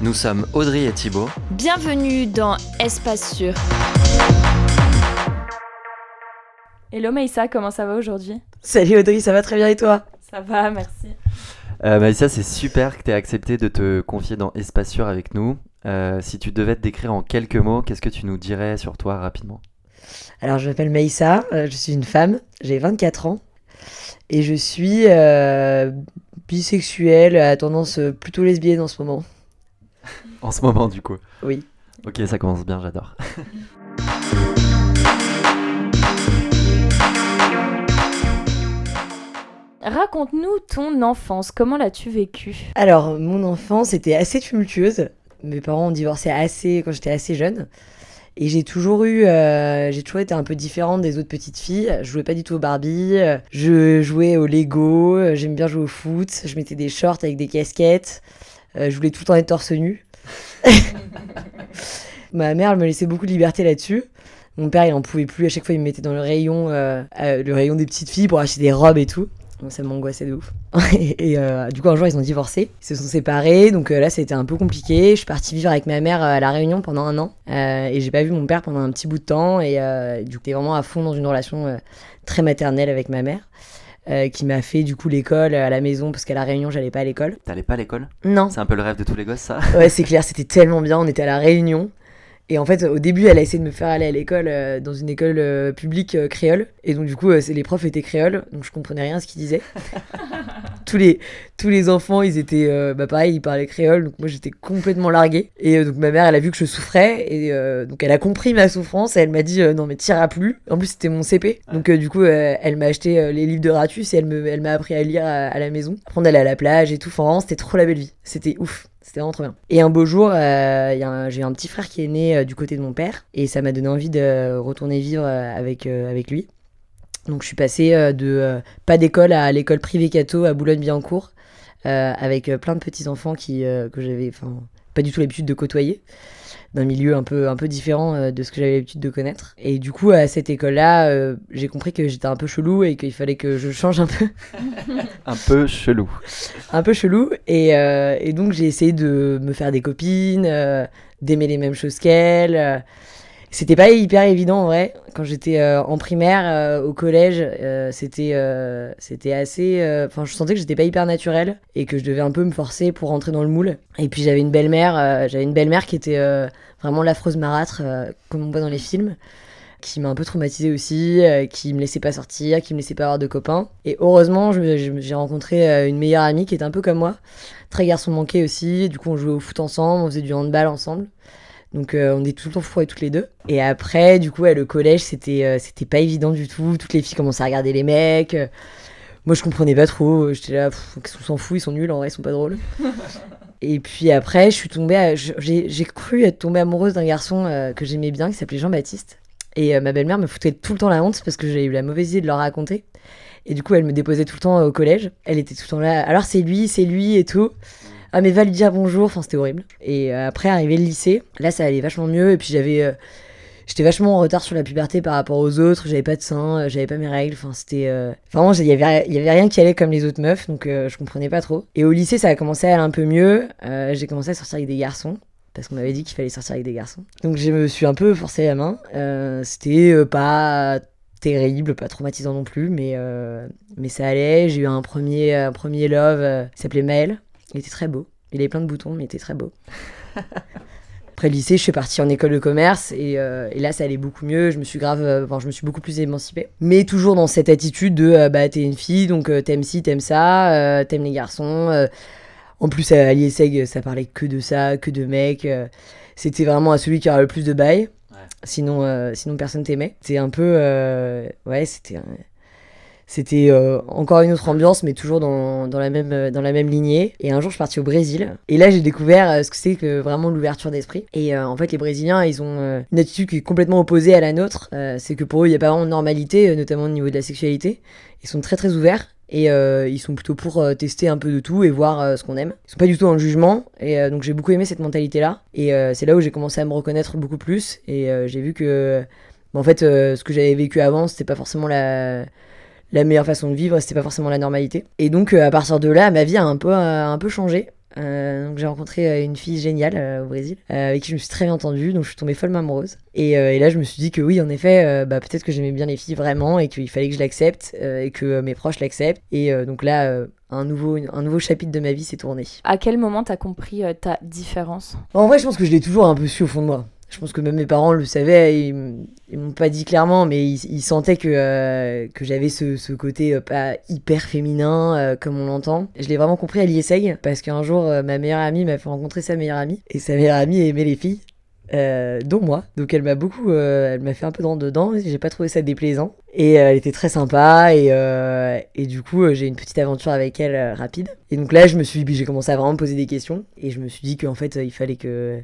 Nous sommes Audrey et Thibaut. Bienvenue dans Espace Sûr. Hello Maïssa, comment ça va aujourd'hui? Salut Audrey, ça va très bien et toi? Ça va, merci. Euh, Maïssa, c'est super que tu aies accepté de te confier dans Espace Sûr avec nous. Euh, si tu devais te décrire en quelques mots, qu'est-ce que tu nous dirais sur toi rapidement? Alors, je m'appelle Maïssa, euh, je suis une femme, j'ai 24 ans et je suis euh, bisexuelle à tendance plutôt lesbienne en ce moment. En ce moment, du coup Oui. Ok, ça commence bien, j'adore. Raconte-nous ton enfance, comment l'as-tu vécue? Alors, mon enfance était assez tumultueuse. Mes parents ont divorcé assez quand j'étais assez jeune. Et j'ai toujours eu, euh, j'ai toujours été un peu différente des autres petites filles. Je jouais pas du tout au Barbie, je jouais au Lego, j'aime bien jouer au foot, je mettais des shorts avec des casquettes, euh, je voulais tout le temps être torse nu. Ma mère elle me laissait beaucoup de liberté là-dessus. Mon père, il en pouvait plus. À chaque fois, il me mettait dans le rayon, euh, euh, le rayon des petites filles pour acheter des robes et tout. Donc ça m'angoissait de ouf. et euh, du coup, un jour, ils ont divorcé. Ils se sont séparés. Donc là, c'était un peu compliqué. Je suis partie vivre avec ma mère à La Réunion pendant un an. Et j'ai pas vu mon père pendant un petit bout de temps. Et du coup, j'étais vraiment à fond dans une relation très maternelle avec ma mère. Euh, qui m'a fait du coup l'école à la maison parce qu'à la Réunion j'allais pas à l'école. T'allais pas à l'école? Non. C'est un peu le rêve de tous les gosses, ça? Ouais, c'est clair, c'était tellement bien. On était à la Réunion. Et en fait, au début, elle a essayé de me faire aller à l'école euh, dans une école euh, publique euh, créole. Et donc, du coup, les profs étaient créoles, donc je comprenais rien à ce qu'ils disaient. tous, les, tous les enfants, ils étaient, bah pareil, ils parlaient créole, donc moi j'étais complètement larguée. Et donc, ma mère, elle a vu que je souffrais, et donc elle a compris ma souffrance, et elle m'a dit non, mais t'iras plus. En plus, c'était mon CP, donc du coup, elle m'a acheté les livres de Ratus et elle m'a appris à lire à, à la maison. Après, on allait à la plage et tout. Enfin, c'était trop la belle vie. C'était ouf. C'était vraiment trop bien. Et un beau jour, euh, j'ai un petit frère qui est né euh, du côté de mon père. Et ça m'a donné envie de retourner vivre euh, avec, avec lui. Donc je suis passée de pas d'école à l'école privée Cato à Boulogne-Billancourt. avec plein de petits-enfants qui, euh, que j'avais pas du tout l'habitude de côtoyer. D'un milieu un peu, un peu différent euh, de ce que j'avais l'habitude de connaître. Et du coup, à cette école-là, euh, j'ai compris que j'étais un peu chelou et qu'il fallait que je change un peu Un peu chelou. un peu chelou. Et, euh, et donc, j'ai essayé de me faire des copines, d'aimer les mêmes choses qu'elles. C'était pas hyper évident en vrai. Quand j'étais euh, en primaire, euh, au collège, euh, c'était c'était assez. Enfin, je sentais que j'étais pas hyper naturelle et que je devais un peu me forcer pour rentrer dans le moule. Et puis j'avais une belle-mère, j'avais une belle-mère qui était vraiment l'affreuse marâtre, comme on voit dans les films qui m'a un peu traumatisée aussi, qui me laissait pas sortir, qui me laissait pas avoir de copains. Et heureusement, j'ai rencontré une meilleure amie qui était un peu comme moi, très garçon manqué aussi. Du coup, on jouait au foot ensemble, on faisait du handball ensemble. Donc, euh, on était tout le temps fourrés toutes les deux. Et après, du coup, ouais, le collège, c'était euh, c'était pas évident du tout. Toutes les filles commençaient à regarder les mecs. Moi, je comprenais pas trop. J'étais là, qu'est-ce qu'on s'en fout, ils sont nuls, en vrai, ils sont pas drôles. Et puis après, je suis tombée, à- j'ai j'ai cru être tombée amoureuse d'un garçon euh, que j'aimais bien, qui s'appelait Jean-Baptiste. Et ma belle-mère me foutait tout le temps la honte parce que j'avais eu la mauvaise idée de leur raconter. Et du coup, elle me déposait tout le temps au collège. Elle était tout le temps là. Alors c'est lui, c'est lui et tout. Ah mais va lui dire bonjour. Enfin c'était horrible. Et euh, après arrivé le lycée, là ça allait vachement mieux. Et puis j'avais, euh, j'étais vachement en retard sur la puberté par rapport aux autres. J'avais pas de seins, euh, j'avais pas mes règles. Enfin c'était, euh, vraiment il y avait, rien qui allait comme les autres meufs. Donc je comprenais pas trop. Et au lycée ça a commencé à aller un peu mieux. J'ai commencé à sortir avec des garçons parce qu'on m'avait dit qu'il fallait sortir avec des garçons. Donc je me suis un peu forcé la main. C'était pas terrible, pas traumatisant non plus, mais, ça allait. J'ai eu un premier, love, euh, s'appelait Maël. Il était très beau. Il avait plein de boutons, mais il était très beau. Après le lycée, je suis partie en école de commerce et, euh, et là, ça allait beaucoup mieux. Je me suis grave, euh, enfin, je me suis beaucoup plus émancipée. Mais toujours dans cette attitude de, euh, bah, t'es une fille, donc t'aimes ci, t'aimes ça, t'aimes les garçons. en plus, à l'IESEG, ça parlait que de ça, que de mecs. C'était vraiment à celui qui aura le plus de bail. Sinon, sinon personne t'aimait. C'était un peu, ouais, c'était, un- C'était euh, encore une autre ambiance, mais toujours dans, dans, la même, euh, dans la même lignée. Et un jour, je suis partie au Brésil. Et là, j'ai découvert euh, ce que c'est que vraiment l'ouverture d'esprit. Et en fait, les Brésiliens, ils ont une attitude qui est complètement opposée à la nôtre. c'est que pour eux, il n'y a pas vraiment de normalité, notamment au niveau de la sexualité. Ils sont très très ouverts. Et ils sont plutôt pour tester un peu de tout et voir ce qu'on aime. Ils sont pas du tout le jugement. Et donc j'ai beaucoup aimé cette mentalité-là. Et c'est là où j'ai commencé à me reconnaître beaucoup plus. Et j'ai vu que, bah, en fait, ce que j'avais vécu avant, c'était pas forcément la la meilleure façon de vivre, c'était pas forcément la normalité. Et donc euh, à partir de là, ma vie a un peu, euh, un peu changé. Euh, donc j'ai rencontré une fille géniale au Brésil avec qui je me suis très bien entendue, donc je suis tombée follement amoureuse. Et, et là je me suis dit que oui, en effet, bah, peut-être que j'aimais bien les filles vraiment et qu'il fallait que je l'accepte et que mes proches l'acceptent. Et donc là, un nouveau, un nouveau chapitre de ma vie s'est tourné. À quel moment t'as compris ta différence? En vrai, je pense que je l'ai toujours un peu su au fond de moi je pense que même mes parents le savaient, ils, ils m'ont pas dit clairement, mais ils, sentaient que, euh, que j'avais ce, ce, côté euh, pas hyper féminin euh, comme on l'entend. Je l'ai vraiment compris à l'ISEG parce qu'un jour ma meilleure amie m'a fait rencontrer sa meilleure amie et sa meilleure amie aimait les filles. dont moi, donc elle m'a beaucoup, elle m'a fait un peu dans dedans. J'ai pas trouvé ça déplaisant et elle était très sympa et, et du coup j'ai une petite aventure avec elle rapide. Et donc là je me suis, j'ai commencé à vraiment me poser des questions et je me suis dit qu'en fait il fallait que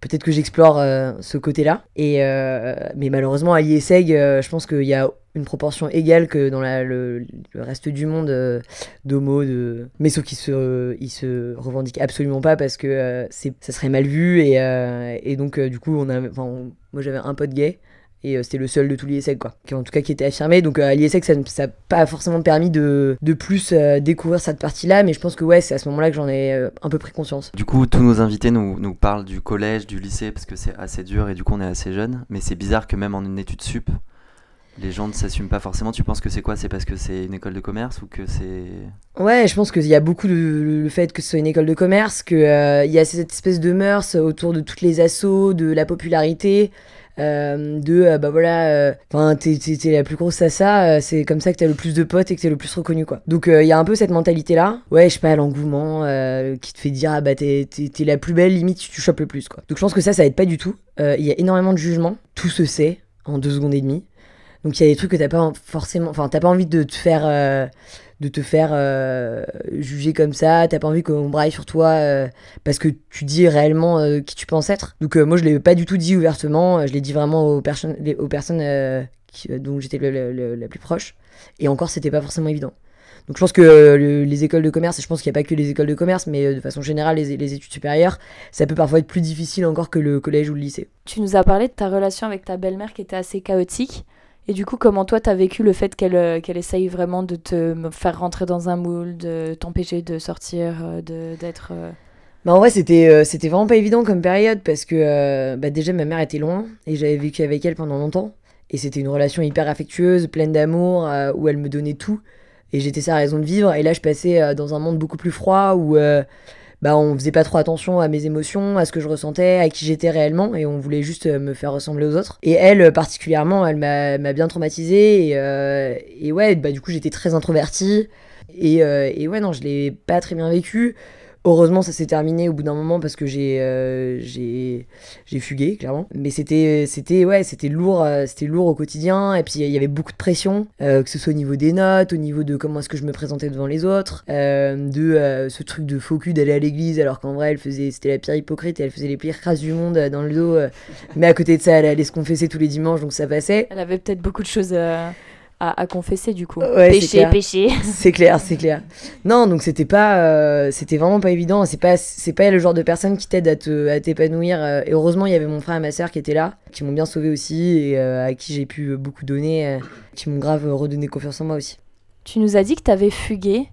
peut-être que j'explore euh, ce côté-là. Et euh, mais malheureusement, à l'IESEG, euh, je pense qu'il y a une proportion égale que dans le, reste du monde d'homo, mais sauf qu'ils se, ils se revendiquent absolument pas parce que c'est, ça serait mal vu et, et donc du coup on a, moi j'avais un pote gay et euh, c'était le seul de tous les quoi. Qui, en tout cas qui était affirmé. Donc euh, à l'ISEC, ça n'a pas forcément permis de, de plus euh, découvrir cette partie-là, mais je pense que ouais, c'est à ce moment-là que j'en ai un peu pris conscience. Du coup, tous nos invités nous, nous parlent du collège, du lycée, parce que c'est assez dur et du coup on est assez jeune. Mais c'est bizarre que même en une étude sup, les gens ne s'assument pas forcément. Tu penses que c'est quoi? C'est parce que c'est une école de commerce ou que c'est... Ouais, je pense qu'il y a beaucoup de le fait que ce soit une école de commerce, qu'il il y a cette espèce de mœurs autour de toutes les assauts, de la popularité. Euh, de euh, bah voilà euh, enfin t'es, la plus grosse à ça c'est comme ça que t'as le plus de potes et que t'es le plus reconnu quoi. Donc il y a un peu cette mentalité là ouais je sais pas l'engouement qui te fait dire ah bah t'es, t'es, la plus belle limite tu chopes le plus quoi. Donc je pense que ça ça aide pas du tout. Il y a énormément de jugement tout se sait en deux secondes et demie. Donc il y a des trucs que t'as pas forcément enfin t'as pas envie de te faire de te faire euh, juger comme ça, t'as pas envie qu'on braille sur toi euh, parce que tu dis réellement euh, qui tu penses être. Donc moi je l'ai pas du tout dit ouvertement, je l'ai dit vraiment aux, personnes aux personnes dont j'étais la plus proche. Et encore c'était pas forcément évident. Donc je pense que les écoles de commerce, et je pense qu'il n'y a pas que les écoles de commerce, mais de façon générale les, études supérieures, ça peut parfois être plus difficile encore que le collège ou le lycée. Tu nous as parlé de ta relation avec ta belle-mère qui était assez chaotique. Et du coup, comment toi, t'as vécu le fait qu'elle euh, essaye vraiment de te faire rentrer dans un moule, de t'empêcher de sortir, euh, d'être... Euh bah en vrai, c'était c'était vraiment pas évident comme période parce que bah déjà, ma mère était loin et j'avais vécu avec elle pendant longtemps. Et c'était une relation hyper affectueuse, pleine d'amour, où elle me donnait tout. Et j'étais sa raison de vivre. Et là, je passais dans un monde beaucoup plus froid où bah, on faisait pas trop attention à mes émotions, à ce que je ressentais, à qui j'étais réellement, et on voulait juste euh, me faire ressembler aux autres. Et elle, euh, particulièrement, elle m'a bien traumatisée, et, euh, et, ouais, bah, du coup, j'étais très introvertie. Et, et, ouais, non, je l'ai pas très bien vécu. Heureusement, ça s'est terminé au bout d'un moment parce que j'ai euh, fugué clairement. Mais c'était ouais, lourd, euh, lourd au quotidien. Et puis il y avait beaucoup de pression, euh, que ce soit au niveau des notes, au niveau de comment est-ce que je me présentais devant les autres, de ce truc de faux cul d'aller à l'église alors qu'en vrai elle faisait c'était la pire hypocrite et elle faisait les pires crasses du monde dans le dos. mais à côté de ça, elle allait se confesser tous les dimanches donc ça passait. Elle avait peut-être beaucoup de choses à, confesser du coup. péché, péché. C'est clair, c'est clair. Non, donc c'était pas, euh, c'était vraiment pas évident. C'est pas, c'est pas le genre de personne qui t'aide à te, à t'épanouir. Euh, et heureusement, il y avait mon frère et ma soeur qui étaient là, qui m'ont bien sauvé aussi et euh, à qui j'ai pu beaucoup donner, qui m'ont grave redonné confiance en moi aussi. Tu nous as dit que t'avais fugué.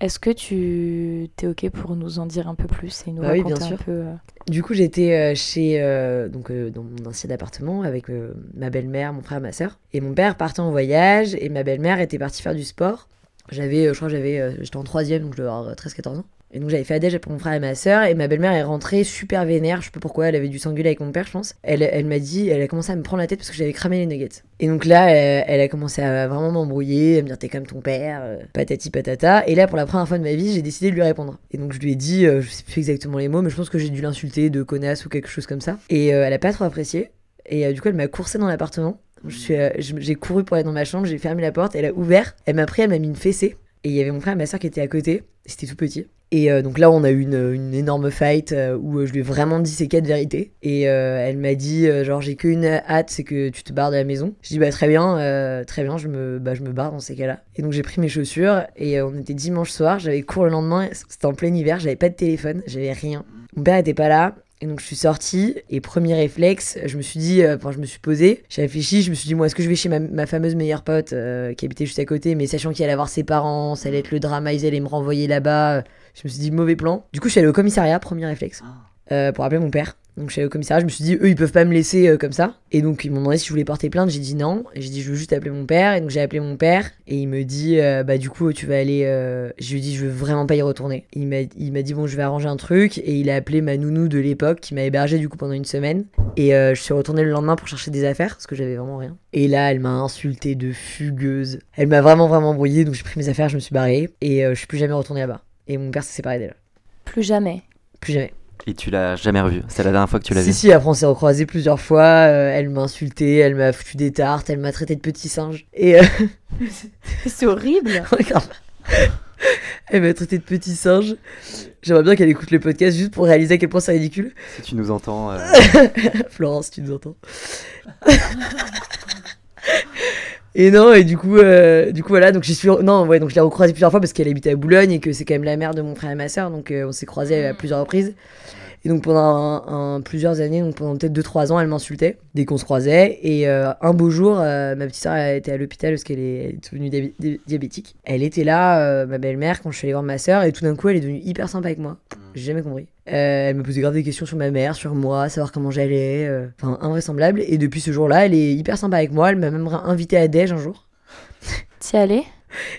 Est-ce que tu es ok pour nous en dire un peu plus et nous bah raconter un peu du coup, j'étais euh, chez euh, donc euh, dans mon ancien appartement avec ma belle-mère, mon frère, ma soeur. Et mon père partait en voyage et ma belle-mère était partie faire du sport. J'avais, je crois, j'avais, j'étais en troisième, donc je devais avoir 13-14 ans. Et donc j'avais fait Adège pour mon frère et ma soeur et ma belle-mère est rentrée super vénère, je sais pas pourquoi, elle avait dû s'engueuler avec mon père je pense. Elle, elle m'a dit, elle a commencé à me prendre la tête parce que j'avais cramé les nuggets. Et donc là, elle, a commencé à vraiment m'embrouiller, à me dire t'es comme ton père, euh, patati patata. Et là pour la première fois de ma vie, j'ai décidé de lui répondre. Et donc je lui ai dit, euh, je sais plus exactement les mots, mais je pense que j'ai dû l'insulter de connasse ou quelque chose comme ça. Et euh, elle a pas trop apprécié. Et du coup elle m'a coursé dans l'appartement j'ai couru pour aller dans ma chambre, j'ai fermé la porte, elle a ouvert, elle m'a pris, elle m'a mis une fessée. Et il y avait mon frère et ma soeur qui étaient à côté, c'était tout petit. Et euh, donc là, on a eu une, énorme fight euh, où euh, je lui ai vraiment dit ces quatre vérités. Et elle m'a dit, genre, j'ai qu'une hâte, c'est que tu te barres de la maison. Je dis, bah très bien, très bien, je me, bah, je me barre dans ces cas-là. Et donc j'ai pris mes chaussures et on était dimanche soir, j'avais cours le lendemain, c'était en plein hiver, j'avais pas de téléphone, j'avais rien. Mon père était pas là. Et donc je suis sortie et premier réflexe, je me suis dit, enfin je me suis posée, j'ai réfléchi, je me suis dit moi est-ce que je vais chez ma, fameuse meilleure pote qui habitait juste à côté, mais sachant qu'il allait avoir ses parents, ça allait être le drama, ils allaient me renvoyer là-bas, je me suis dit mauvais plan. Du coup je suis allée au commissariat, premier réflexe, euh, pour appeler mon père. Donc je suis allée au commissariat, je me suis dit eux ils peuvent pas me laisser euh, comme ça. Et donc ils m'ont demandé si je voulais porter plainte, j'ai dit non. Et j'ai dit je veux juste appeler mon père. Et donc j'ai appelé mon père et il me dit euh, bah du coup tu vas aller. euh, Je lui ai dit je veux vraiment pas y retourner. Il m'a il m'a dit bon je vais arranger un truc et il a appelé ma nounou de l'époque qui m'a hébergé du coup pendant une semaine. Et je suis retournée le lendemain pour chercher des affaires parce que j'avais vraiment rien. Et là elle m'a insulté de fugueuse. Elle m'a vraiment vraiment embrouillée donc j'ai pris mes affaires, je me suis barrée et je suis plus jamais retournée là-bas. Et mon père s'est séparé d'elle. Plus jamais. Plus jamais. Et tu l'as jamais revu. C'est la dernière fois que tu l'as si, vu. si, après on s'est recroisés plusieurs fois. euh, elle m'a insulté, elle m'a foutu des tartes, elle m'a traité de petit singe. Et euh, C'est horrible. Elle m'a traité de petit singe. J'aimerais bien qu'elle écoute le podcast juste pour réaliser à quel point c'est ridicule. Si tu nous entends, euh, Florence, tu nous entends. Et non, et du coup, euh, du coup voilà, donc j'y suis, non, ouais, donc je l'ai recroisée plusieurs fois parce qu'elle habitait à Boulogne et que c'est quand même la mère de mon frère et ma soeur, donc euh, on s'est croisés à plusieurs reprises. Et donc pendant un- un- plusieurs années, donc pendant peut-être 2-3 ans, elle m'insultait dès qu'on se croisait. Et euh, un beau jour, euh, ma petite soeur était à l'hôpital parce qu'elle est, devenue diabé- di- diabétique. Elle était là, euh, ma belle-mère, quand je suis allée voir ma soeur, et tout d'un coup, elle est devenue hyper sympa avec moi. J'ai jamais compris. Elle me posait grave des questions sur ma mère, sur moi, savoir comment j'allais. Enfin, invraisemblable. Et depuis ce jour-là, elle est hyper sympa avec moi. Elle m'a même invité à Déj un jour. T'y allais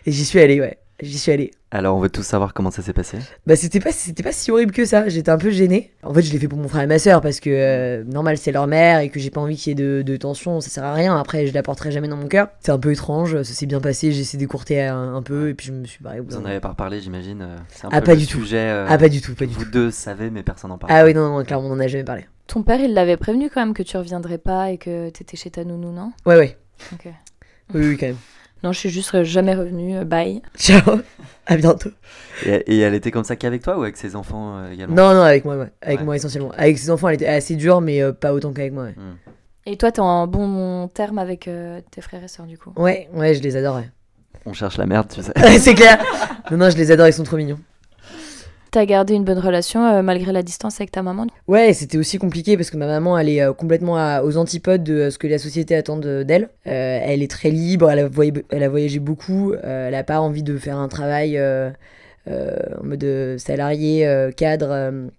Et j'y suis allée, ouais. J'y suis allée. alors on veut tous savoir comment ça s'est passé. Bah, c'était pas, c'était pas si horrible que ça. J'étais un peu gênée. En fait, je l'ai fait pour mon frère et ma soeur parce que, euh, normal, c'est leur mère et que j'ai pas envie qu'il y ait de, de tension. Ça sert à rien. Après, je la porterai jamais dans mon cœur. C'est un peu étrange. Ça s'est bien passé. J'ai essayé d'écourter un, un peu et puis je me suis barré Vous en avez pas reparlé, j'imagine. euh, C'est un Ah, peu pas le du tout. sujet. euh, Ah, pas du tout, pas du vous tout. deux savez, mais personne n'en parle. Ah oui, non, non, clairement, on en a jamais parlé. Ton père, il l'avait prévenu quand même que tu reviendrais pas et que t'étais chez ta nounou, non? Ouais, ouais. Ok. Oui, oui, quand même. Non, je suis juste jamais revenue. euh, Bye. Ciao. À bientôt. Et, et elle était comme ça qu'avec toi ou avec ses enfants euh, également? Non, non, avec moi, ouais. Avec Ouais. moi essentiellement. Avec ses enfants, elle était assez dure, mais euh, pas autant qu'avec moi. Ouais. Hmm. Et toi, t'es en bon terme avec euh, tes frères et sœurs, du coup? Ouais, ouais, je les adore. Ouais. On cherche la merde, tu sais. c'est clair. Non, non, je les adore, ils sont trop mignons. T'as gardé une bonne relation euh, malgré la distance avec ta maman Ouais, c'était aussi compliqué parce que ma maman, elle est euh, complètement aux antipodes de euh, ce que la société attend de- d'elle. Elle est très libre, elle a, voyagé, elle a voyagé beaucoup, elle a pas envie de faire un travail en mode salarié, cadre.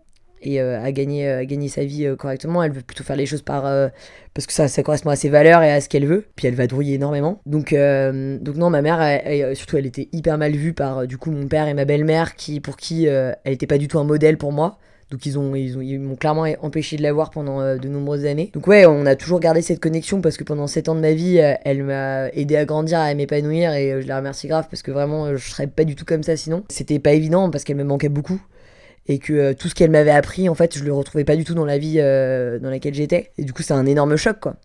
Et euh, à gagner, euh, à gagner sa vie euh, correctement. Elle veut plutôt faire les choses par, euh, parce que ça, correspond à ses valeurs et à ce qu'elle veut. Puis elle va drouiller énormément. Donc, donc non, ma mère, surtout, elle était hyper mal vue par du coup mon père et ma belle-mère, qui, pour qui elle n'était pas du tout un modèle pour moi. Donc ils ont ils ont ils m'ont clairement empêché de la voir pendant de nombreuses années. Donc ouais, on a toujours gardé cette connexion parce que pendant 7 ans de ma vie, elle m'a aidé à grandir, à m'épanouir et je la remercie grave parce que vraiment je serais pas du tout comme ça sinon. C'était pas évident parce qu'elle me manquait beaucoup et que euh, tout ce qu'elle m'avait appris en fait, je le retrouvais pas du tout dans la vie euh, dans laquelle j'étais et du coup, c'est un énorme choc quoi.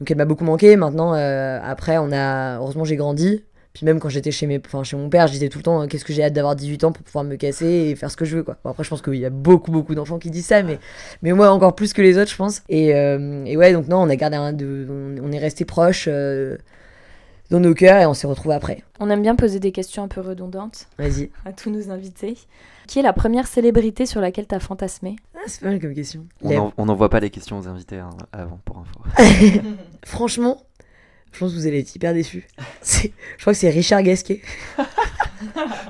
Donc elle m'a beaucoup manqué. Maintenant euh, après on a heureusement j'ai grandi. Puis même quand j'étais chez, mes, enfin, chez mon père, je disais tout le temps qu'est-ce que j'ai hâte d'avoir 18 ans pour pouvoir me casser et faire ce que je veux. Quoi. Après, je pense qu'il y a beaucoup, beaucoup d'enfants qui disent ça, mais, mais moi encore plus que les autres, je pense. Et, et ouais, donc non, on a gardé un on, est resté proches dans nos cœurs et on s'est retrouvés après. On aime bien poser des questions un peu redondantes Vas-y. à tous nos invités. Qui est la première célébrité sur laquelle t'as fantasmé? Ah, c'est pas mal comme question. On n'envoie pas les questions aux invités hein, avant, pour info. Franchement, je pense que vous allez être hyper déçus. Je crois que c'est Richard Gasquet.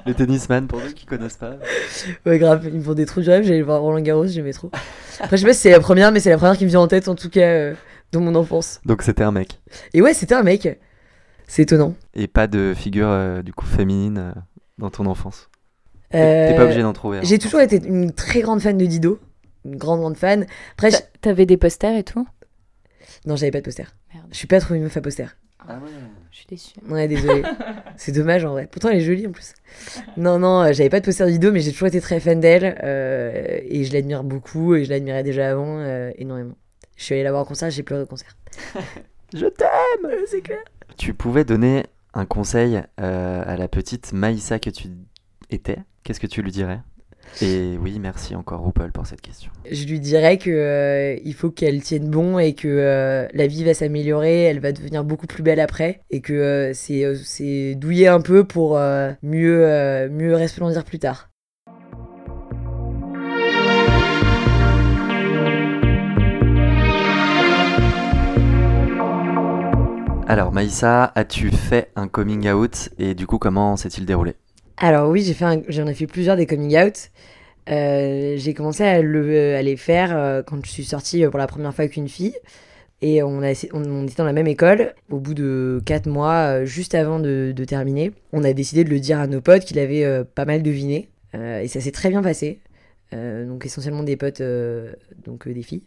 les tennisman, pour ceux qui connaissent pas. Ouais, grave, ils me font des trous du rêve. J'allais voir Roland Garros, j'aimais trop. Après, je sais pas si c'est la première, mais c'est la première qui me vient en tête, en tout cas, euh, dans mon enfance. Donc c'était un mec. Et ouais, c'était un mec. C'est étonnant. Et pas de figure euh, du coup féminine euh, dans ton enfance. T'es Euh, t'es pas obligé d'en trouver. hein. J'ai toujours été une très grande fan de Dido. Une grande, grande fan. Après, T'avais des posters et tout? Non, j'avais pas de poster. Merde, Je suis pas trop une meuf à poster. Ah ouais. je suis déçue. Ouais, désolé. c'est dommage en vrai. Pourtant, elle est jolie en plus. Non, non, euh, j'avais pas de poster de Dido, mais j'ai toujours été très fan d'elle. euh, et je l'admire beaucoup. Et je l'admirais déjà avant, euh, énormément. Je suis allée la voir en concert, j'ai pleuré au concert. Je t'aime c'est clair. Tu pouvais donner un conseil euh, à la petite Maïssa que tu étais, qu'est-ce que tu lui dirais? Et oui, merci encore RuPaul pour cette question. Je lui dirais que euh, faut qu'elle tienne bon et que euh, la vie va s'améliorer, elle va devenir beaucoup plus belle après et que c'est douiller un peu pour mieux mieux resplendir plus tard. Alors Maïssa, as-tu fait un coming out et du coup comment s'est-il déroulé? Alors oui, j'ai fait j'en ai fait plusieurs des coming out. Euh, j'ai commencé à, le- les faire euh, quand je suis sortie euh, pour la première fois avec une fille. Et on, était dans la même école. Au bout de 4 mois, juste avant de, terminer, on a décidé de le dire à nos potes qu'il avait pas mal deviné. Et ça s'est très bien passé. Donc essentiellement des potes, donc des filles,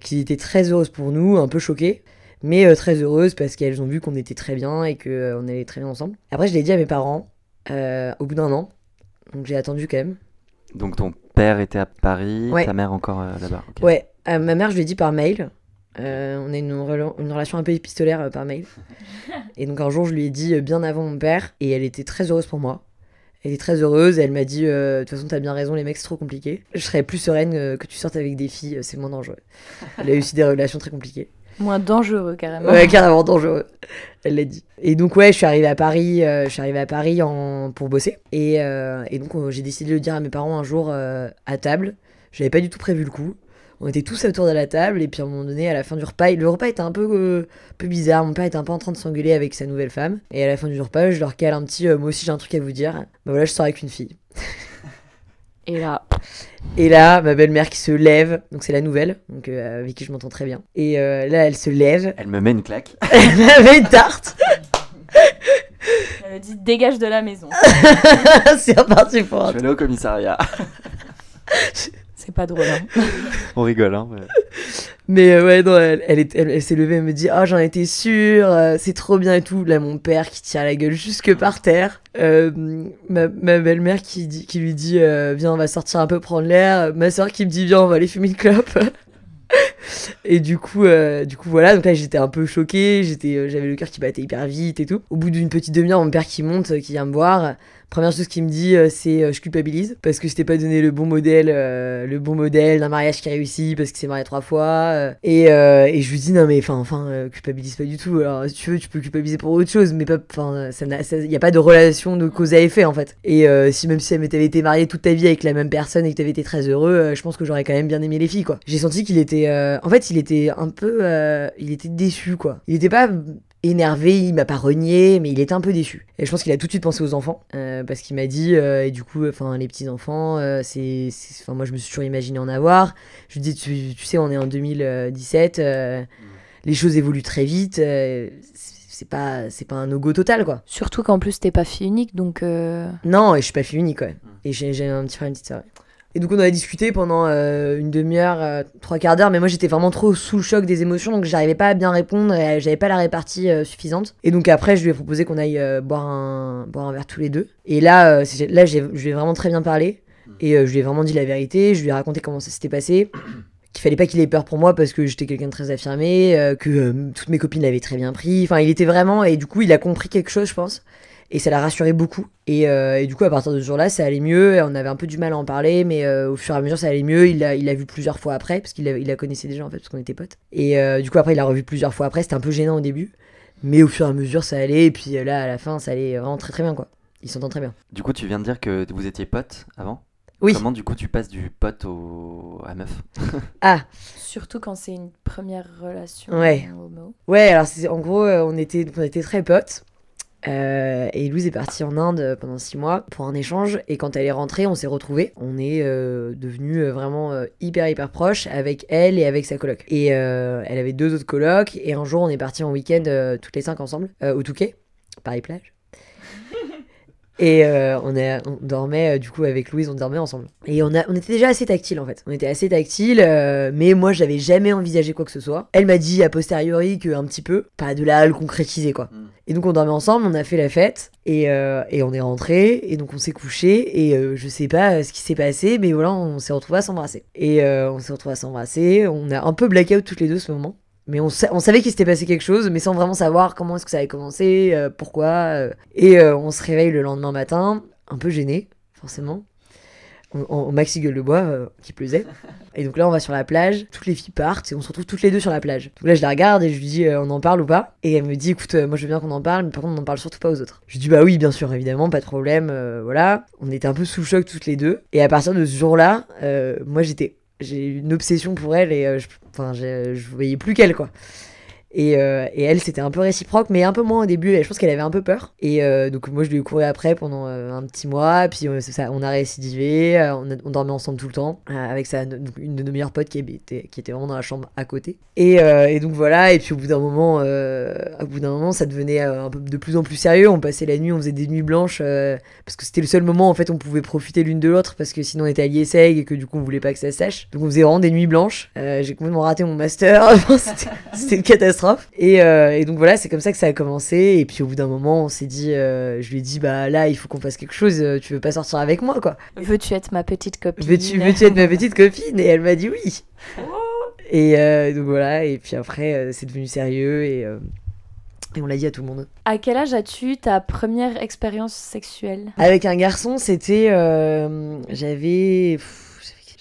qui étaient très heureuses pour nous, un peu choquées, mais euh, très heureuses parce qu'elles ont vu qu'on était très bien et qu'on allait très bien ensemble. Après, je l'ai dit à mes parents euh, au bout d'un an, donc j'ai attendu quand même. Donc ton père était à Paris, Ouais. ta mère encore euh, là-bas. Ouais, ma mère, je lui ai dit par mail. Euh, on a une, rela- une relation un peu épistolaire euh, par mail. Et donc un jour, je lui ai dit euh, bien avant mon père, et elle était très heureuse pour moi. Elle est très heureuse, et elle m'a dit euh, De toute façon, t'as bien raison, les mecs, c'est trop compliqué. Je serais plus sereine euh, que tu sortes avec des filles, euh, c'est moins dangereux. Elle a eu aussi des relations très compliquées. Moins dangereux, carrément. Ouais, carrément dangereux. Elle l'a dit. Et donc, ouais, je suis arrivée à Paris, euh, je suis arrivée à Paris en... pour bosser. Et, euh, et donc, euh, j'ai décidé de le dire à mes parents un jour à table. J'avais pas du tout prévu le coup. On était tous autour de la table, et puis à un moment donné, à la fin du repas, le repas était un peu, peu bizarre. Mon père était un peu en train de s'engueuler avec sa nouvelle femme. Et à la fin du repas, je leur cale un petit Moi aussi, j'ai un truc à vous dire. Bah voilà, je sors avec une fille. Et là, Et là, ma belle-mère qui se lève, donc c'est la nouvelle, donc euh, avec qui je m'entends très bien. Et euh, là, elle se lève, Elle me met une claque. elle avait une tarte. elle a dit dégage de la maison. c'est reparti pour un Je vais aller au commissariat. C'est pas drôle. hein. On rigole, hein. mais- Mais euh, ouais, non, elle, elle, est- elle- elle s'est levée, elle me dit Ah, j'en étais sûre, euh, c'est trop bien et tout. Là, mon père qui tire la gueule jusque par terre. Euh, ma ma belle-mère qui, dit- qui lui dit euh, Viens, on va sortir un peu prendre l'air. Ma soeur qui me dit Viens, on va aller fumer une clope. et du coup, euh, du coup, voilà. Donc là, j'étais un peu choquée, j'étais, euh, j'avais le cœur qui battait hyper vite et tout. Au bout d'une petite demi-heure, mon père qui monte, euh, qui vient me voir. Première chose qu'il me dit, euh, c'est euh, je culpabilise parce que je t'ai pas donné le bon modèle, euh, le bon modèle d'un mariage qui réussit parce que c'est marié trois fois. et, et je lui dis non mais enfin enfin culpabilise pas du tout. Alors si tu veux tu peux culpabiliser pour autre chose, mais pas enfin ça n'a ça- y a pas de relation de cause à effet en fait. Et si même si t'avais été marié toute ta vie avec la même personne et que t'avais été très heureux, je pense que j'aurais quand même bien aimé les filles quoi. J'ai senti qu'il était, en fait il était un peu, il était déçu quoi. Il était pas énervé, il m'a pas renié, mais il était un peu déçu. Et je pense qu'il a tout de suite pensé aux enfants, euh, parce qu'il m'a dit, euh, et du coup, enfin, les petits enfants, euh, c'est, c'est- enfin, moi je me suis toujours imaginé en avoir. Je lui dis, tu, tu sais, on est en 2017, euh, les choses évoluent très vite, euh, c'est c'est pas, c'est pas un no-go total quoi. Surtout qu'en plus, t'es pas fille unique, donc. euh, Non, et je suis pas fille unique quand même. Et j'ai j'ai un petit frère et une petite sœur. Et donc on a discuté pendant euh, une demi-heure, euh, trois quarts d'heure, mais moi j'étais vraiment trop sous le choc des émotions, donc j'arrivais pas à bien répondre et j'avais pas la répartie euh, suffisante. Et donc après je lui ai proposé qu'on aille boire, un, boire un verre tous les deux. Et là, là je lui ai vraiment très bien parlé, et euh, je lui ai vraiment dit la vérité, je lui ai raconté comment ça s'était passé. Qu'il fallait pas qu'il ait peur pour moi parce que j'étais quelqu'un de très affirmé, que toutes mes copines l'avaient très bien pris. Enfin, il était vraiment, et du coup, il a compris quelque chose, je pense. Et ça l'a rassuré beaucoup. Et, euh, et du coup, à partir de ce jour-là, ça allait mieux. On avait un peu du mal à en parler, mais euh, au fur et à mesure, ça allait mieux. Il l'a il l'a vu plusieurs fois après, parce qu'il la, il la connaissait déjà, en fait, parce qu'on était potes. Et euh, du coup, après, il l'a revu plusieurs fois après. C'était un peu gênant au début. Mais au fur et à mesure, ça allait. Et puis là, à la fin, ça allait vraiment très très bien, quoi. Ils s'entendent très bien. Du coup, tu viens de dire que vous étiez potes avant? Oui. Comment du coup tu passes du pote au... à meuf? Ah, Surtout quand c'est une première relation Ouais. homo. Ouais, alors en gros, on était, on était très potes. Euh, et Louise est partie en Inde euh, pendant six mois pour un échange. Et quand elle est rentrée, on s'est retrouvés. On est euh, devenus euh, vraiment hyper hyper proches avec elle et avec sa coloc. Et elle avait deux autres colocs. Et un jour, on est partis en week-end toutes les cinq ensemble au Touquet, Paris-Plage. Et euh, on, on dormait, euh, du coup, avec Louise, on dormait ensemble. Et on, a, on était déjà assez tactile en fait. On était assez tactile, euh, mais moi, j'avais jamais envisagé quoi que ce soit. Elle m'a dit a posteriori qu'un petit peu, pas de là à le concrétiser quoi. Mm. Et donc, on dormait ensemble, on a fait la fête, et, euh, et on est rentré, et donc on s'est couché, et je sais pas ce qui s'est passé, mais voilà, on s'est retrouvés à s'embrasser. Et on s'est retrouvés à s'embrasser, on a un peu blackout toutes les deux ce moment. Mais on, sa- on savait qu'il s'était passé quelque chose, mais sans vraiment savoir comment est-ce que ça avait commencé, euh, pourquoi. euh. Et euh, on se réveille le lendemain matin, un peu gêné, forcément. On, maxi gueule de bois, euh, qui plaisait. Et donc là, on va sur la plage, toutes les filles partent et on se retrouve toutes les deux sur la plage. Donc là, je la regarde et je lui dis, euh, on en parle ou pas? Et elle me dit, écoute, euh, moi je veux bien qu'on en parle, mais par contre, on n'en parle surtout pas aux autres. Je lui dis, bah oui, bien sûr, évidemment, pas de problème, euh, voilà. On était un peu sous le choc toutes les deux. Et à partir de ce jour-là, euh, moi j'étais. J'ai une obsession pour elle et euh, je, enfin, j'ai- je voyais plus qu'elle, quoi. Et, euh, et elle, c'était un peu réciproque, mais un peu moins au début. Je pense qu'elle avait un peu peur. Et euh, donc, moi, je lui ai couru après pendant euh, un petit mois. Puis, c'est ça, on a récidivé. on, a- on dormait ensemble tout le temps. avec sa, une de nos meilleures potes qui était, qui était vraiment dans la chambre à côté. Et, et donc, voilà. Et puis, au bout d'un moment, au moment, ça devenait un peu de plus en plus sérieux. On passait la nuit, on faisait des nuits blanches. parce que c'était le seul moment, en fait, on pouvait profiter l'une de l'autre. Parce que sinon, on était à l'IESEG et que du coup, on voulait pas que ça sèche. Donc, on faisait vraiment des nuits blanches. J'ai complètement raté mon master. C'était une catastrophe. Et, euh, et donc voilà, c'est comme ça que ça a commencé. Et puis au bout d'un moment, on s'est dit, euh, je lui ai dit, bah là, il faut qu'on fasse quelque chose. euh, Tu veux pas sortir avec moi, quoi Veux-tu être ma petite copine? Veux-tu être ma petite copine? Et elle m'a dit oui. Et euh, donc voilà. Et puis après, c'est devenu sérieux et, et on l'a dit à tout le monde. À quel âge as-tu ta première expérience sexuelle? Avec un garçon, c'était, j'avais,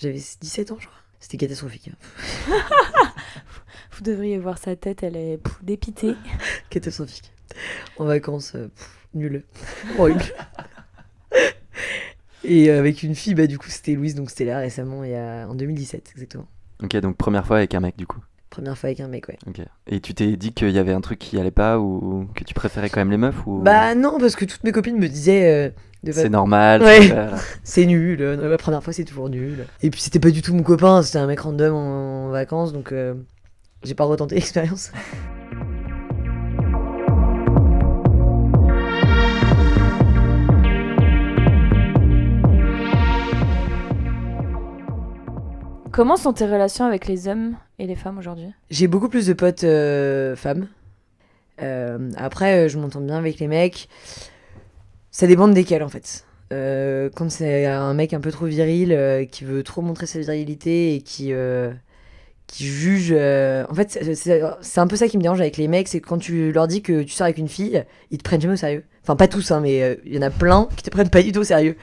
j'avais 17 ans, je crois. C'était catastrophique. hein. Vous devriez voir sa tête, elle est pff, dépitée. Catastrophique. En vacances, euh, pff, nul. Horrible. Et euh, avec une fille, bah du coup c'était Louise, donc c'était là récemment, il y a... en 2017 exactement. Ok, donc première fois avec un mec du coup. Première fois avec un mec, ouais. Ok. Et tu t'es dit qu'il y avait un truc qui allait pas ou que tu préférais quand même les meufs ou? Bah non, parce que toutes mes copines me disaient euh, de c'est normal. Ouais. c'est nul, euh, la première fois c'est toujours nul. Et puis c'était pas du tout mon copain, c'était un mec random en, en vacances, donc euh, j'ai pas retenté l'expérience. Comment sont tes relations avec les hommes et les femmes aujourd'hui? J'ai beaucoup plus de potes euh, femmes. Euh, après, euh, je m'entends bien avec les mecs. Ça dépend de desquels en fait. Euh, quand c'est un mec un peu trop viril, qui veut trop montrer sa virilité et qui, qui juge. euh, En fait, c'est- un peu ça qui me dérange avec les mecs, c'est que quand tu leur dis que tu sors avec une fille, ils te prennent jamais au sérieux. Enfin, pas tous, hein, mais euh, il y en a plein qui te prennent pas du tout au sérieux.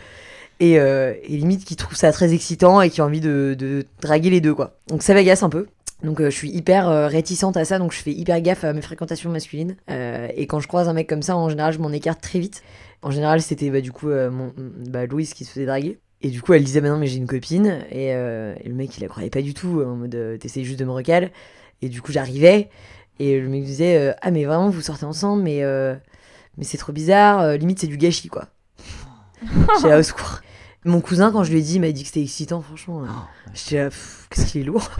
Et, euh, limite qui trouvent ça très excitant et qui ont envie de, draguer les deux, quoi. Donc ça m'agace un peu. Donc je suis hyper réticente à ça, donc je fais hyper gaffe à mes fréquentations masculines. Et quand je croise un mec comme ça, en général, je m'en écarte très vite. En général, c'était bah, du coup mon, bah, Louise qui se faisait draguer. Et du coup, elle disait, bah non, mais j'ai une copine. Et, euh, et le mec, il la croyait pas du tout, en mode, euh, t'essayes juste de me recaler. Et du coup, j'arrivais. Et le mec disait, euh, ah, mais vraiment, vous sortez ensemble, mais, euh, mais c'est trop bizarre. euh, limite, c'est du gâchis, quoi. J'étais là au secours. Mon cousin, quand je lui ai dit, il m'a dit que c'était excitant, franchement. euh, J'étais là, qu'est-ce qu'il est lourd.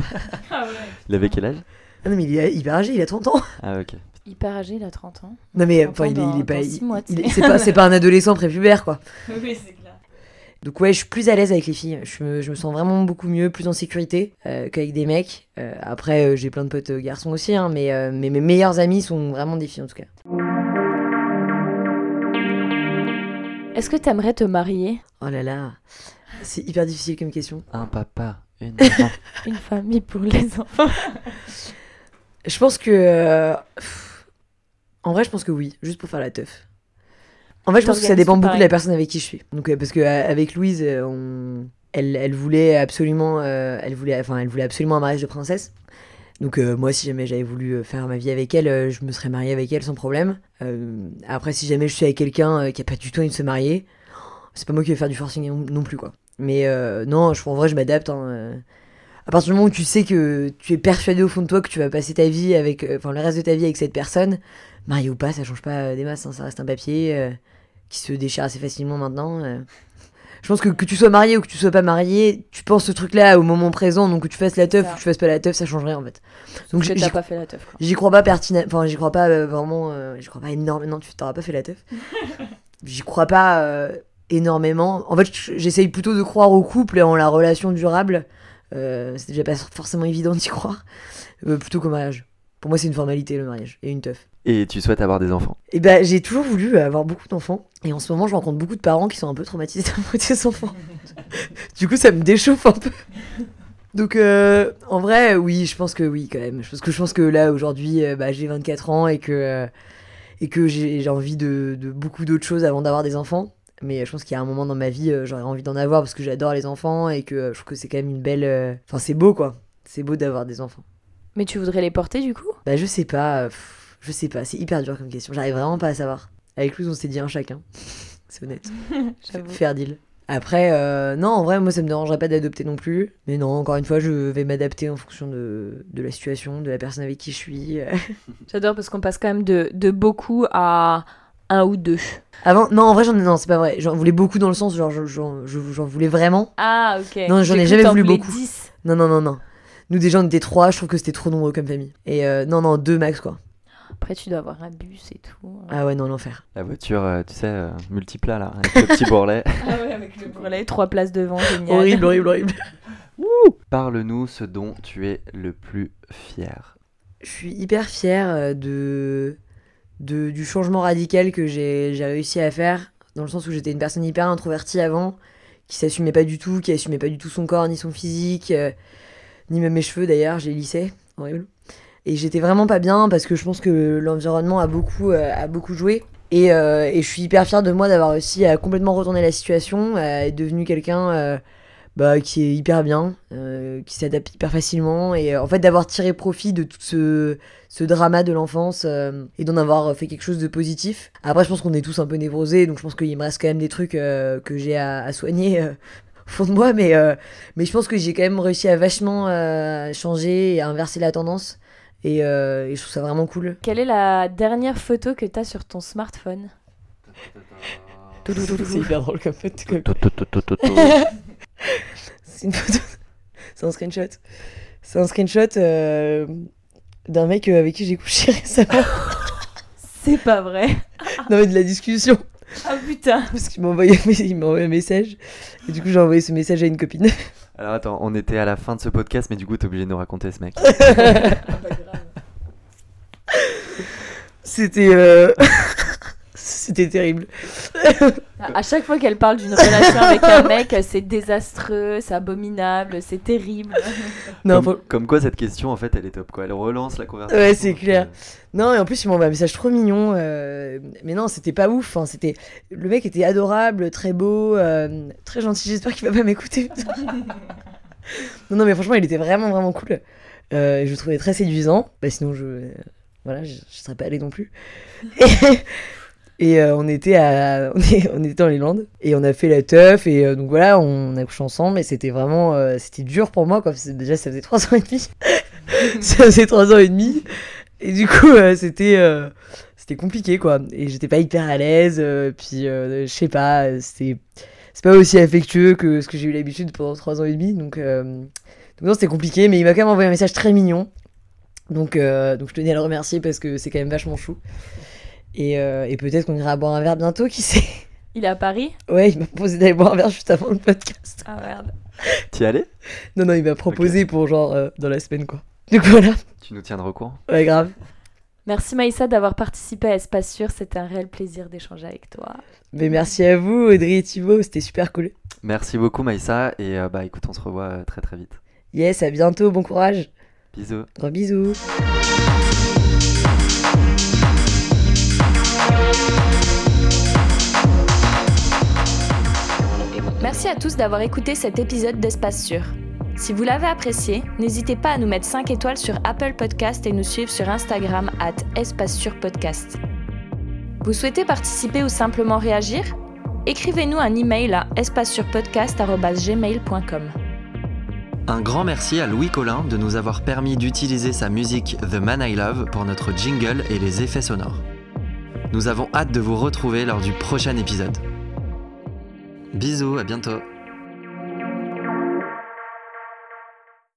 Il avait quel âge? Ah non, mais il est hyper âgé, il a 30 ans. Ah ok. Hyper âgé, il a 30 ans. Non, mais Enfin, il, est, il est pas. c'est pas, c'est pas un adolescent prépubère, quoi. Oui, c'est clair. Donc ouais, je suis plus à l'aise avec les filles. Je me, je me sens vraiment beaucoup mieux, plus en sécurité euh, qu'avec des mecs. Euh, après, euh, j'ai plein de potes garçons aussi, hein, mais, euh, mais mes meilleurs amis sont vraiment des filles en tout cas. Est-ce que t'aimerais te marier? Oh là là, c'est hyper difficile comme question. Un papa, une maman. Une famille pour les enfants Je pense que... euh, en vrai, je pense que oui, juste pour faire la teuf. En fait, je pense que ça dépend beaucoup de la personne avec qui je suis. Donc, euh, parce que euh, avec Louise, euh, on... elle, elle voulait absolument, elle voulait, enfin, elle voulait absolument un mariage de princesse. Donc euh, moi, si jamais j'avais voulu faire ma vie avec elle, euh, je me serais mariée avec elle sans problème. Euh, après, si jamais je suis avec quelqu'un qui a pas du tout envie de se marier, c'est pas moi qui vais faire du forcing non, non plus quoi. Mais non, je, en vrai, je m'adapte. hein. À partir du moment où tu sais que tu es persuadé au fond de toi que tu vas passer ta vie avec, enfin le reste de ta vie avec cette personne, marié ou pas, ça change pas des masses. hein, ça reste un papier qui se déchire assez facilement maintenant. euh. Je pense que que tu sois marié ou que tu sois pas marié, tu penses ce truc-là au moment présent, donc que tu fasses la teuf ou que tu fasses pas la teuf, ça change rien en fait. Donc que t'as pas fait la teuf. J'y crois pas pertinent, enfin j'y crois pas euh, vraiment, euh, j'y crois pas énormément. Non, tu t'auras pas fait la teuf. j'y crois pas euh, énormément. En fait, j'essaye plutôt de croire au couple et en la relation durable. C'est déjà pas forcément évident d'y croire. Plutôt qu'au mariage. Pour moi, c'est une formalité le mariage et une teuf. Et tu souhaites avoir des enfants Et ben, j'ai toujours voulu avoir beaucoup d'enfants. Et en ce moment, je rencontre beaucoup de parents qui sont un peu traumatisés d'avoir des enfants. du coup, ça me déchauffe un peu. Donc, euh, en vrai, oui, je pense que oui, quand même. Je pense que, je pense que là, aujourd'hui, euh, bah, j'ai 24 ans et que, euh, et que j'ai envie de, de beaucoup d'autres choses avant d'avoir des enfants. Mais je pense qu'il y a un moment dans ma vie, euh, j'aurais envie d'en avoir parce que j'adore les enfants et que euh, je trouve que c'est quand même une belle. euh, Enfin, c'est beau, quoi. C'est beau d'avoir des enfants. Mais tu voudrais les porter du coup? Bah, je sais pas. euh, pff, je sais pas. C'est hyper dur comme question. J'arrive vraiment pas à savoir. Avec Luz, on s'est dit un chacun. c'est honnête. Faire deal. Après, euh, non, en vrai, moi, ça me dérangerait pas d'adopter non plus. Mais non, encore une fois, je vais m'adapter en fonction de, de la situation, de la personne avec qui je suis. J'adore parce qu'on passe quand même de, de beaucoup à un ou deux. Avant, non, en vrai, j'en ai, non, c'est pas vrai. J'en voulais beaucoup dans le sens, genre, je- j'en je- j'en voulais vraiment. Ah, ok. Non, j'en ai jamais voulu beaucoup. 10. Non, non, non, non. Nous, déjà, on était trois, je trouve que c'était trop nombreux comme famille. Et euh, non, non, deux max, quoi. Après, tu dois avoir un bus et tout. Ah ouais, non, l'enfer. La voiture, euh, tu sais, euh, multiplat là, avec le petit bourrelet. Ah ouais, avec le bourrelet, trois places devant, génial. Horrible, horrible, horrible. Parle-nous ce dont tu es le plus fier. Je suis hyper fière euh, de, de, du changement radical que j'ai j'ai réussi à faire, dans le sens où j'étais une personne hyper introvertie avant, qui s'assumait pas du tout, qui assumait pas du tout son corps, ni son physique, euh, ni même mes cheveux d'ailleurs, j'ai lissé, horrible. Et j'étais vraiment pas bien parce que je pense que l'environnement a beaucoup, euh, a beaucoup joué. Et, euh, et je suis hyper fière de moi d'avoir réussi à complètement retourner la situation, à être devenu quelqu'un euh, bah, qui est hyper bien, qui s'adapte hyper facilement, et en fait d'avoir tiré profit de tout ce, ce drama de l'enfance et d'en avoir fait quelque chose de positif. Après, je pense qu'on est tous un peu névrosés, donc je pense qu'il me reste quand même des trucs que j'ai à, soigner au fond de moi, mais, mais je pense que j'ai quand même réussi à vachement changer et à inverser la tendance, et, euh, et je trouve ça vraiment cool. Quelle est la dernière photo que t'as sur ton smartphone? C'est hyper drôle comme photo. C'est une photo. C'est un screenshot. C'est un screenshot euh, d'un mec euh, avec qui j'ai couché récemment. C'est pas vrai. non, mais de la discussion. Ah putain. Parce qu'il m'a envoyé, il m'a envoyé un message. Et du coup, j'ai envoyé ce message à une copine. Alors attends, on était à la fin de ce podcast, mais du coup, t'es obligé de nous raconter ce mec. C'était. euh, C'était terrible. À chaque fois qu'elle parle d'une relation avec un mec, c'est désastreux, c'est abominable, c'est terrible. Non, comme, faut- comme quoi, cette question, en fait, elle est top, quoi. Elle relance la conversation. Ouais, c'est clair. euh, Non, et en plus, il m'a envoyé un message trop mignon. euh, Mais non, c'était pas ouf. hein, c'était... Le mec était adorable, très beau, euh, très gentil. J'espère qu'il va pas m'écouter. non, non, mais franchement, il était vraiment, vraiment cool. Euh, je le trouvais très séduisant. Bah, sinon, je. Voilà, je, je serais pas allée non plus. Et, euh, on, était à... on, est... était les Landes. Et on a fait la teuf. Et euh, donc voilà, on a couché ensemble. Et c'était vraiment. euh, C'était dur pour moi, quoi. déjà, ça faisait trois ans et demi. ça faisait trois ans et demi. Et du coup, c'était c'était compliqué quoi. Et j'étais pas hyper à l'aise. puis je sais pas, c'était c'est pas aussi affectueux que ce que j'ai eu l'habitude pendant trois ans et demi. Donc, donc non, c'était compliqué. Mais il m'a quand même envoyé un message très mignon. Donc, euh, donc je tenais à le remercier parce que c'est quand même vachement chou. Et, euh, et peut-être qu'on ira boire un verre bientôt, qui sait. Il est à Paris? Ouais, il m'a proposé d'aller boire un verre juste avant le podcast. Ah merde. T'y allais? Non, non, il m'a proposé pour genre euh, dans la semaine quoi. Donc voilà, Tu nous tiendras au courant ouais, grave. Merci Maïssa d'avoir participé à Espace Sûr, c'était un réel plaisir d'échanger avec toi. Mais merci à vous, Audrey et Thibaut, c'était super cool. Merci beaucoup, Maïssa. Et euh, bah, écoute, on se revoit très très vite. Yes, à bientôt, bon courage. Bisous. Gros bisous. Merci à tous d'avoir écouté cet épisode d'Espace Sûr. Si vous l'avez apprécié, n'hésitez pas à nous mettre 5 étoiles sur Apple Podcast et nous suivre sur Instagram at Espace Sûr Podcast. Vous souhaitez participer ou simplement réagir? Écrivez-nous un email à espacesurpodcast.gmail.com. Un grand merci à Louis Collin de nous avoir permis d'utiliser sa musique The Man I Love pour notre jingle et les effets sonores. Nous avons hâte de vous retrouver lors du prochain épisode. Bisous, à bientôt